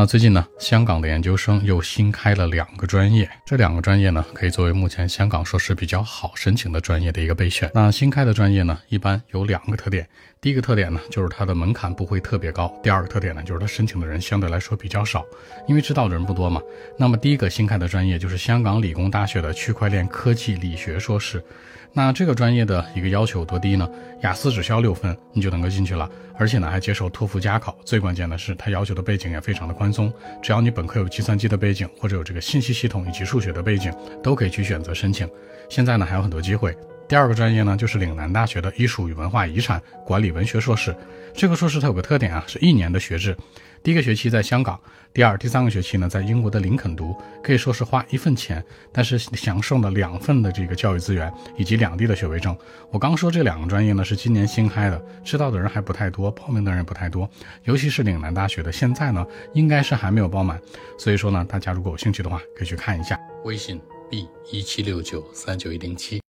那最近呢，香港的研究生又新开了两个专业，这两个专业呢，可以作为目前香港硕士比较好申请的专业的一个备选。那新开的专业呢，一般有两个特点，第一个特点呢，就是它的门槛不会特别高；第二个特点呢，就是它申请的人相对来说比较少，因为知道的人不多嘛。那么第一个新开的专业就是香港理工大学的区块链科技理学硕士。那这个专业的一个要求多低呢？雅思只需要六分，你就能够进去了，而且呢还接受托福加考。最关键的是，它要求的背景也非常的宽松，只要你本科有计算机的背景，或者有这个信息系统以及数学的背景，都可以去选择申请。现在呢还有很多机会。第二个专业呢，就是岭南大学的艺术与文化遗产管理文学硕士。这个硕士它有个特点啊，是一年的学制。第一个学期在香港，第二、第三个学期呢在英国的林肯读，可以说是花一份钱，但是享受了两份的这个教育资源以及两地的学位证。我刚说这两个专业呢是今年新开的，知道的人还不太多，报名的人不太多，尤其是岭南大学的，现在呢应该是还没有报满。所以说呢，大家如果有兴趣的话，可以去看一下。微信 b 一七六九三九一零七。